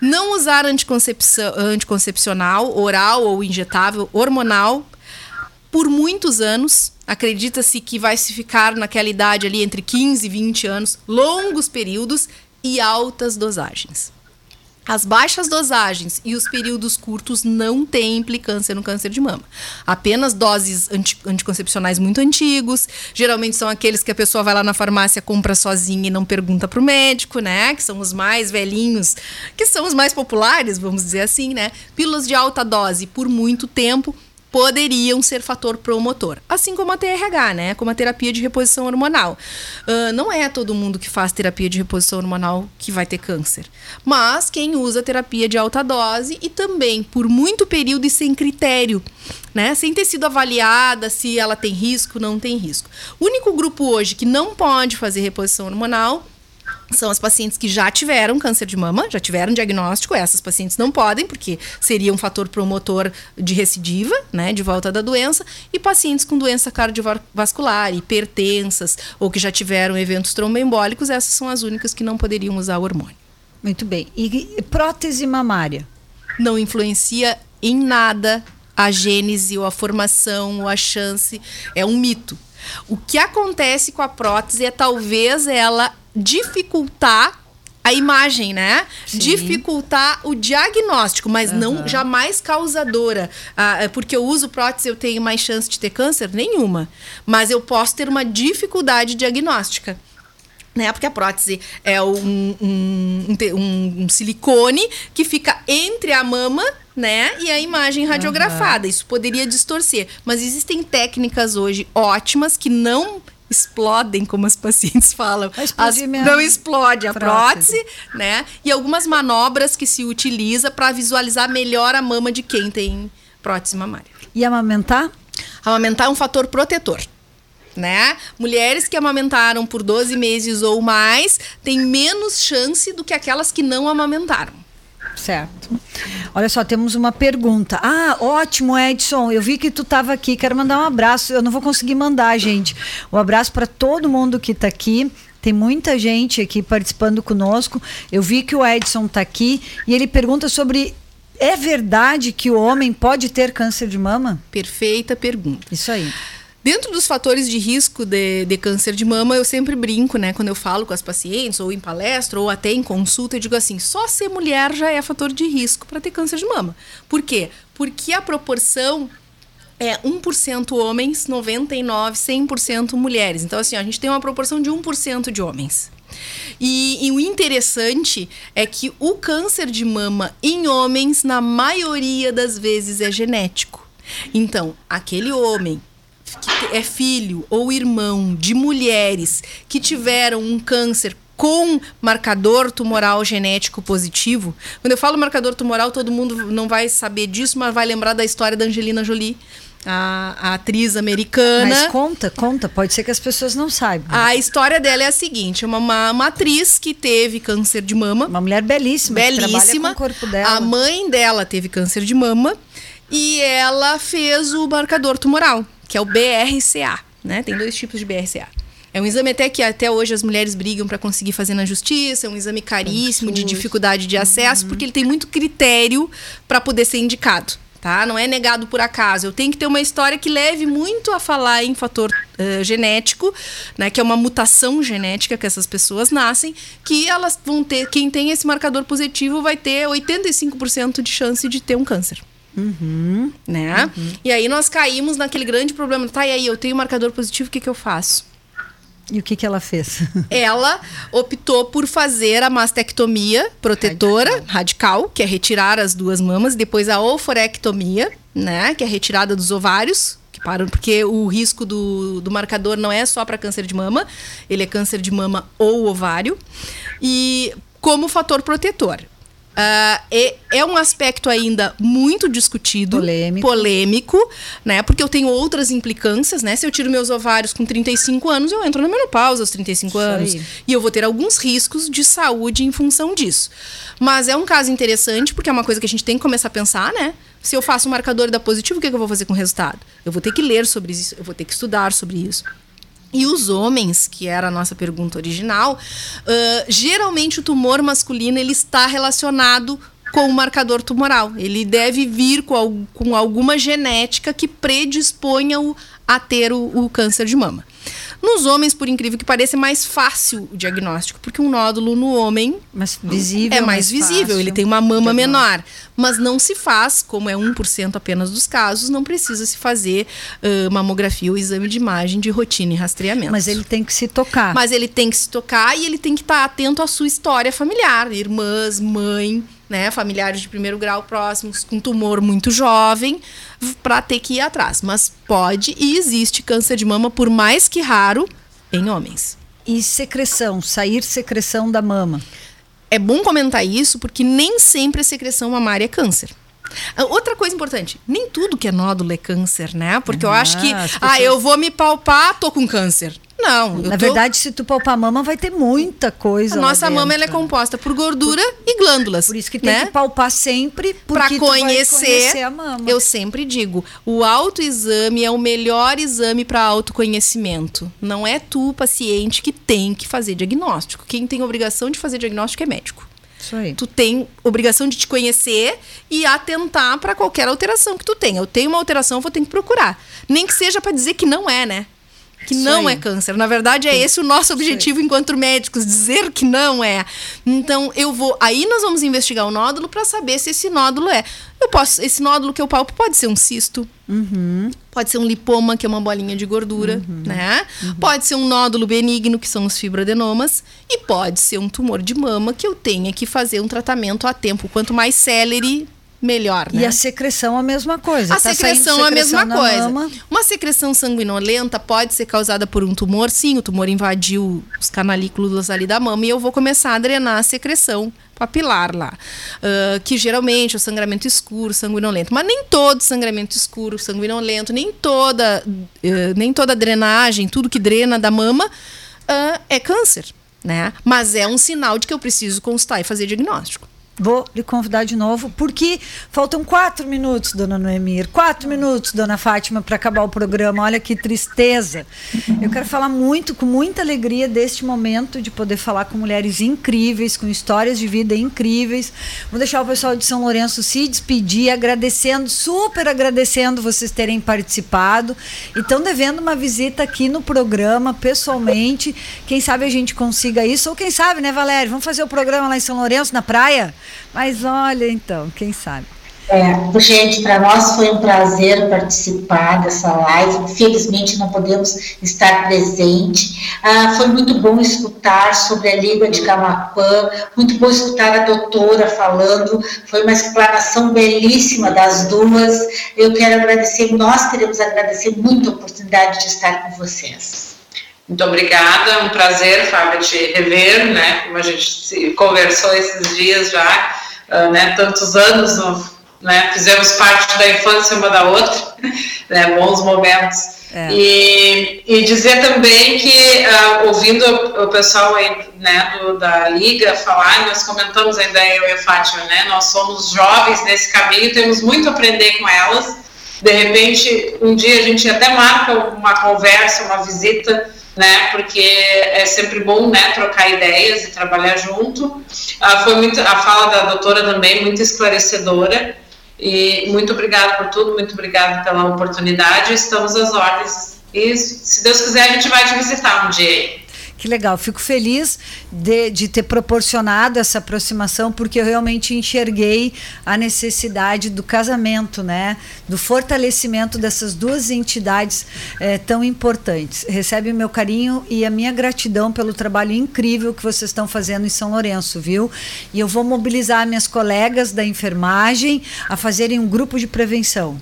Não usar anticoncepcional oral ou injetável, hormonal, por muitos anos. Acredita-se que vai se ficar naquela idade ali entre 15 e 20 anos, longos períodos e altas dosagens. As baixas dosagens e os períodos curtos não têm implicância no câncer de mama. Apenas doses anti anticoncepcionais muito antigos, geralmente são aqueles que a pessoa vai lá na farmácia, compra sozinha e não pergunta para o médico, né? Que são os mais velhinhos, que são os mais populares, vamos dizer assim, né? Pílulas de alta dose por muito tempo poderiam ser fator promotor. Assim como a TRH, né? Como a terapia de reposição hormonal. Uh, não é todo mundo que faz terapia de reposição hormonal que vai ter câncer. Mas quem usa terapia de alta dose e também por muito período e sem critério. Né? Sem ter sido avaliada se ela tem risco, não tem risco. O único grupo hoje que não pode fazer reposição hormonal são as pacientes que já tiveram câncer de mama, já tiveram diagnóstico. Essas pacientes não podem, porque seria um fator promotor de recidiva, né, de volta da doença. E pacientes com doença cardiovascular, hipertensas, ou que já tiveram eventos tromboembólicos, essas são as únicas que não poderiam usar o hormônio. Muito bem. E prótese mamária? Não influencia em nada a gênese ou a formação ou a chance. É um mito. O que acontece com a prótese é talvez ela dificultar a imagem, né? Sim. Dificultar o diagnóstico, mas uhum. não jamais causadora. Ah, é porque eu uso prótese, eu tenho mais chance de ter câncer? Nenhuma. Mas eu posso ter uma dificuldade diagnóstica. Né? Porque a prótese é um, um, um, um silicone que fica entre a mama né? E a imagem radiografada. Uhum. Isso poderia distorcer. Mas existem técnicas hoje ótimas que não explodem, como as pacientes falam. As, não explode a prótese. prótese, né? E algumas manobras que se utiliza para visualizar melhor a mama de quem tem prótese mamária. E amamentar? Amamentar é um fator protetor. Né? Mulheres que amamentaram por 12 meses ou mais têm menos chance do que aquelas que não amamentaram. Certo. Olha só, temos uma pergunta. Ah, ótimo, Edson. Eu vi que tu estava aqui. Quero mandar um abraço. Eu não vou conseguir mandar, gente. Um abraço para todo mundo que está aqui. Tem muita gente aqui participando conosco. Eu vi que o Edson está aqui e ele pergunta sobre é verdade que o homem pode ter câncer de mama? Perfeita pergunta. Isso aí. Dentro dos fatores de risco de, de, câncer de mama, eu sempre brinco, né? Quando eu falo com as pacientes, ou em palestra, ou até em consulta, eu digo assim: só ser mulher já é fator de risco para ter câncer de mama. Por quê? Porque a proporção é 1% homens, 99%, 100% mulheres. Então, assim, a gente tem uma proporção de 1% de homens. E, e, o interessante é que o câncer de mama em homens, na maioria das vezes, é genético. Então, aquele homem que é filho ou irmão de mulheres que tiveram um câncer com marcador tumoral genético positivo. Quando eu falo marcador tumoral, todo mundo não vai saber disso, mas vai lembrar da história da Angelina Jolie. A, a, atriz americana. Mas conta, conta, pode ser que as pessoas não saibam. A história dela é a seguinte: uma, uma, uma atriz que teve câncer de mama. Uma mulher belíssima. Belíssima. o corpo dela. A mãe dela teve câncer de mama e ela fez o marcador tumoral que é o BRCA, né? Tem dois tipos de BRCA. É um exame até que até hoje as mulheres brigam para conseguir fazer na justiça, é um exame caríssimo, de dificuldade de acesso, uhum. porque ele tem muito critério para poder ser indicado. Tá? Não é negado por acaso. Eu tenho que ter uma história que leve muito a falar em fator uh, genético, né? Que é uma mutação genética que essas pessoas nascem, que elas vão ter. Quem tem esse marcador positivo vai ter 85% de chance de ter um câncer. Uhum, né? Uhum. E aí nós caímos naquele grande problema. Tá, e aí eu tenho marcador positivo, o que, que eu faço? E o que, que ela fez? Ela optou por fazer a mastectomia protetora radical. radical, que é retirar as duas mamas, depois a oforectomia, né, que é a retirada dos ovários, que param, porque o risco do, do marcador não é só para câncer de mama, ele é câncer de mama ou ovário, e como fator protetor. Uh, é, é, um aspecto ainda muito discutido, polêmico. polêmico, né? Porque eu tenho outras implicâncias, né? Se eu tiro meus ovários com 35 anos, eu entro na menopausa aos 35 Isso anos. Aí. E eu vou ter alguns riscos de saúde em função disso. Mas é um caso interessante, porque é uma coisa que a gente tem que começar a pensar, né? Se eu faço um marcador da positivo, o que, que eu vou fazer com o resultado? Eu vou ter que ler sobre isso, eu vou ter que estudar sobre isso. E os homens, que era a nossa pergunta original, uh, geralmente o tumor masculino ele está relacionado com o marcador tumoral. Ele deve vir com, com alguma genética que predisponha-o a ter o, o câncer de mama. Nos homens, por incrível que pareça, é mais fácil o diagnóstico, porque um nódulo no homem mas visível, é mais, mais visível, ele tem uma mama menor. Mas não se faz, como é 1% apenas dos casos, não precisa se fazer uh, mamografia ou exame de imagem de rotina e rastreamento. Mas ele tem que se tocar. Mas ele tem que se tocar e ele tem que estar atento à sua história familiar, irmãs, mãe, né, familiares de primeiro grau próximos com tumor muito jovem, para ter que ir atrás. Mas pode e existe câncer de mama, por mais que raro, em homens. E secreção, sair secreção da mama. É bom comentar isso porque nem sempre a secreção mamária é câncer. Ah, outra coisa importante, nem tudo que é nódulo é câncer, né? Porque ah, eu acho que, ah, eu vou me palpar, tô com câncer. Não. Na tô... verdade, se tu palpar a mama, vai ter muita coisa. A nossa mama ela é composta por gordura por... e glândulas. Por isso que tem né? que palpar sempre para conhecer, conhecer, a mama. Eu sempre digo, o autoexame é o melhor exame para autoconhecimento. Não é tu, paciente, que tem que fazer diagnóstico. Quem tem obrigação de fazer diagnóstico é médico. Isso aí. Tu tem obrigação de te conhecer e atentar para qualquer alteração que tu tenha. Eu tenho uma alteração, eu vou ter que procurar. Nem que seja para dizer que não é, né? Que Isso não é aí. é câncer. Na verdade, é esse o nosso objetivo enquanto médicos, dizer que não é. Então, eu vou. Aí nós vamos investigar o nódulo para saber se esse nódulo é. Eu posso. Esse nódulo que eu palpo pode ser um cisto. Uhum. Pode ser um lipoma, que é uma bolinha de gordura, uhum. né? Uhum. Pode ser um nódulo benigno, que são os fibroadenomas, e pode ser um tumor de mama que eu tenha que fazer um tratamento a tempo. Quanto mais célere, melhor, né? E a secreção a mesma coisa. A tá secreção, a mesma coisa. Mama. Uma secreção sanguinolenta pode ser causada por um tumor, sim, o tumor invadiu os canalículos ali da mama e eu vou começar a drenar a secreção papilar lá, uh, que geralmente é o sangramento escuro, sanguinolento, mas nem todo sangramento escuro, sanguinolento, nem toda, uh, nem toda drenagem, tudo que drena da mama uh, é câncer, né? Mas é um sinal de que eu preciso constar e fazer diagnóstico. Vou lhe convidar de novo, porque faltam quatro minutos, dona Noemir, quatro minutos, dona Fátima, para acabar o programa. Olha que tristeza. Eu quero falar muito, com muita alegria, deste momento de poder falar com mulheres incríveis, com histórias de vida incríveis. Vou deixar o pessoal de São Lourenço se despedir, agradecendo, super agradecendo vocês terem participado. E estão devendo uma visita aqui no programa, pessoalmente. Quem sabe a gente consiga isso, ou quem sabe, né, Valéria? Vamos fazer o programa lá em São Lourenço, na praia? Mas olha, então, quem sabe. É, gente, para nós foi um prazer participar dessa live. Infelizmente não podemos estar presente. Ah, foi muito bom escutar sobre a Liga de Camacuã, muito bom escutar a doutora falando. Foi uma explanação belíssima das duas. Eu quero agradecer, nós queremos agradecer muito a oportunidade de estar com vocês. Muito obrigada, um prazer, Fábio, te rever, né? Como a gente conversou esses dias já uh, né, tantos anos, né, fizemos parte da infância uma da outra, né, bons momentos. É. E, e dizer também que, uh, ouvindo o, o pessoal aí, né, do, da Liga falar, nós comentamos ainda, eu e a Fátima, né, nós somos jovens nesse caminho, temos muito a aprender com elas. De repente, um dia a gente até marca uma conversa, uma visita, né? Porque é sempre bom, né, trocar ideias e trabalhar junto. Ah, foi muito a fala da doutora também muito esclarecedora e muito obrigada por tudo, muito obrigada pela oportunidade. Estamos às ordens e se Deus quiser a gente vai te visitar um dia. Que legal, fico feliz de, de ter proporcionado essa aproximação, porque eu realmente enxerguei a necessidade do casamento, né? Do fortalecimento dessas duas entidades é, tão importantes. Recebe o meu carinho e a minha gratidão pelo trabalho incrível que vocês estão fazendo em São Lourenço, viu? E eu vou mobilizar minhas colegas da enfermagem a fazerem um grupo de prevenção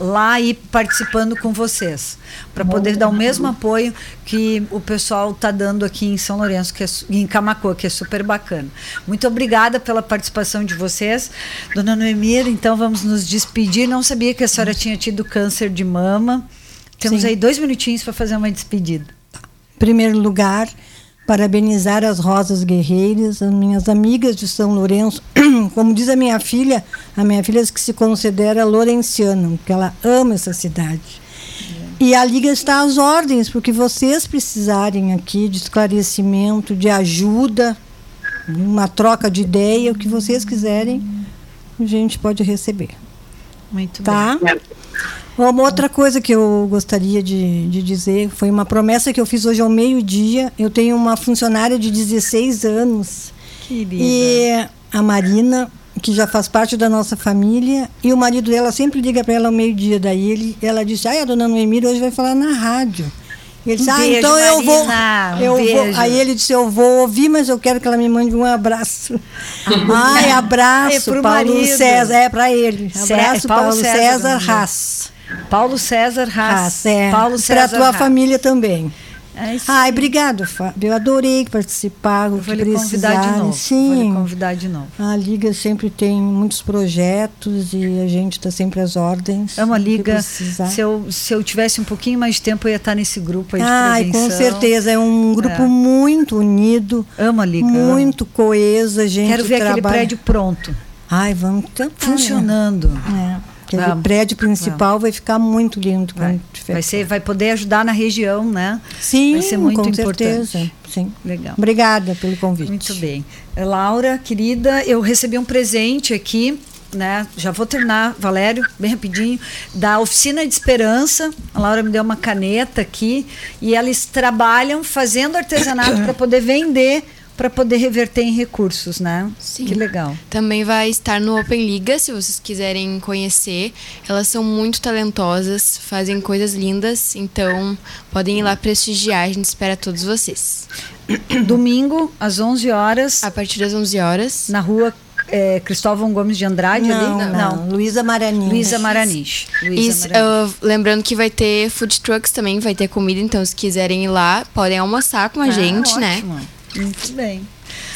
lá e participando com vocês, para poder dar o mesmo apoio que o pessoal está dando aqui em São Lourenço, que é, em Camacoa, que é super bacana. Muito obrigada pela participação de vocês. Dona Noemir, então vamos nos despedir. Não sabia que a senhora tinha tido câncer de mama. Temos Sim. aí dois minutinhos para fazer uma despedida. Em primeiro lugar, parabenizar as Rosas Guerreiras, as minhas amigas de São Lourenço. Como diz a minha filha, a minha filha que se considera lourenciana, porque ela ama essa cidade. E a Liga está às ordens, porque vocês precisarem aqui de esclarecimento, de ajuda, uma troca de ideia, o que vocês quiserem, a gente pode receber. Muito tá? bem. Uma outra coisa que eu gostaria de, de dizer foi uma promessa que eu fiz hoje ao meio-dia. Eu tenho uma funcionária de 16 anos. Querida. E a Marina, que já faz parte da nossa família, e o marido dela sempre liga para ela ao meio-dia. Daí ele, ela disse: Ai, a dona Noemir hoje vai falar na rádio. Ele disse, um ah, beijo, então eu vou. Um eu beijo. vou. Aí ele disse, eu vou ouvir, mas eu quero que ela me mande um abraço. Ai, abraço, É pro Paulo marido. César. É para ele. Cé- Abraço, é Paulo Paulo, César, César? Haas. Paulo César Haas. Haas, é. Paulo Para César tua Haas. família também. É isso Ai, obrigado, Fábio. Eu adorei participar. Eu vou que lhe convidar de novo. Sim. Vou lhe convidar de novo. A Liga sempre tem muitos projetos e a gente está sempre às ordens. É uma liga. Se eu, se eu tivesse um pouquinho mais de tempo, eu ia estar nesse grupo aí de Ai, com certeza. É um grupo É. muito unido, Amo a liga. muito coeso. A gente Quero ver aquele trabalha... prédio pronto, Ai, vamos tentar. funcionando. Né? É. Aquele Vamos, prédio principal vai ficar muito lindo Vai, vai, ser, vai poder ajudar na região, né? Sim, vai ser muito com importante. certeza. Sim. Legal. Obrigada pelo convite. Muito bem. Laura, querida, eu recebi um presente aqui, né? Já vou terminar, Valério, bem rapidinho, da Oficina de Esperança. A Laura me deu uma caneta aqui e eles trabalham fazendo artesanato para poder vender, para poder reverter em recursos, né? Sim. Que legal. Também vai estar no Open Liga, se vocês quiserem conhecer. Elas são muito talentosas, fazem coisas lindas, então podem ir lá prestigiar. A gente espera todos vocês. Domingo, às 11 horas, A partir das 11 horas. na rua eh, Cristóvão Gomes de Andrade Não, ali? não. Luísa Maranhão. Luísa Maranich. Luísa Maranich. uh, lembrando que vai ter food trucks também, vai ter comida, então se quiserem ir lá, podem almoçar com a Ah, gente, né? Muito bem.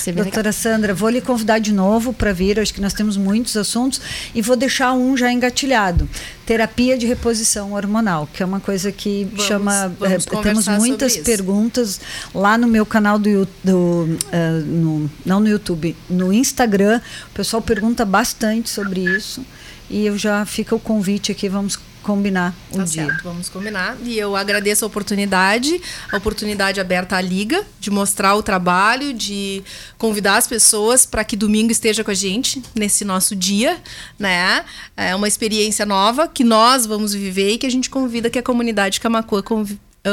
É legal. Doutora Sandra, vou lhe convidar de novo para vir. Acho que nós temos muitos assuntos e vou deixar um já engatilhado: terapia de reposição hormonal, que é uma coisa que Vamos- chama. vamos eh, temos muitas perguntas lá no meu canal do, do eh, no- não no YouTube, no Instagram. O pessoal pergunta bastante sobre isso e eu já fica o convite aqui. Vamos combinar o Tá dia. certo, vamos combinar. E eu agradeço a oportunidade, a oportunidade aberta à Liga, de mostrar o trabalho, de convidar as pessoas para que domingo esteja com a gente nesse nosso dia, né? É uma experiência nova que nós vamos viver e que a gente convida que a comunidade Camacuã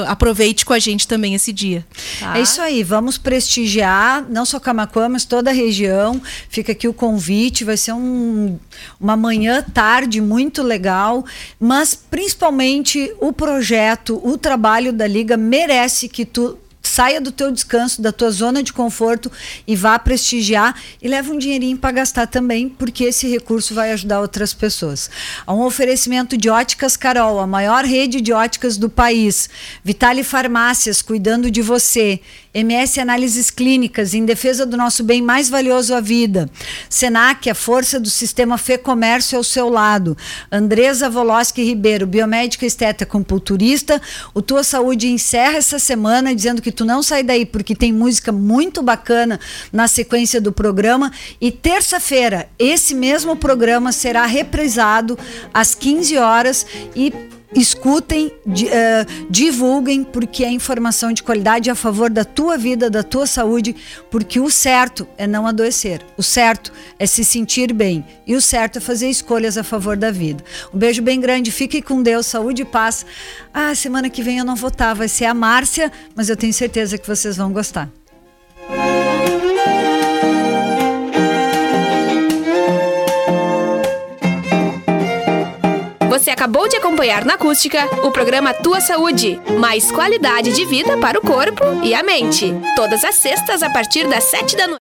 aproveite com a gente também esse dia. tá? É isso aí, vamos prestigiar não só Camacuã, mas toda a região. Fica aqui o convite, vai ser um- uma manhã, tarde muito legal, mas principalmente o projeto, o trabalho da Liga merece que tu saia do teu descanso, da tua zona de conforto e vá prestigiar e leva um dinheirinho para gastar também, porque esse recurso vai ajudar outras pessoas. Há um oferecimento de Óticas Carol, a maior rede de óticas do país. Vitale Farmácias, cuidando de você. MS Análises Clínicas, em defesa do nosso bem mais valioso, a vida. Senac, a força do sistema Fê Comércio ao seu lado. Andresa Voloski Ribeiro, biomédica esteta compulturista. O Tua Saúde encerra essa semana dizendo que tu não sai daí porque tem música muito bacana na sequência do programa. E terça-feira, esse mesmo programa será reprisado às 15 horas e escutem, eh, divulguem, porque é informação de qualidade a favor da tua vida, da tua saúde, porque o certo é não adoecer, o certo é se sentir bem e o certo é fazer escolhas a favor da vida. Um beijo bem grande, fique com Deus, saúde e paz. Ah, semana que vem eu não vou estar, vai ser a Márcia, mas eu tenho certeza que vocês vão gostar. Você acabou de acompanhar na Acústica o programa Tua Saúde, mais qualidade de vida para o corpo e a mente. Todas as sextas a partir das sete da noite.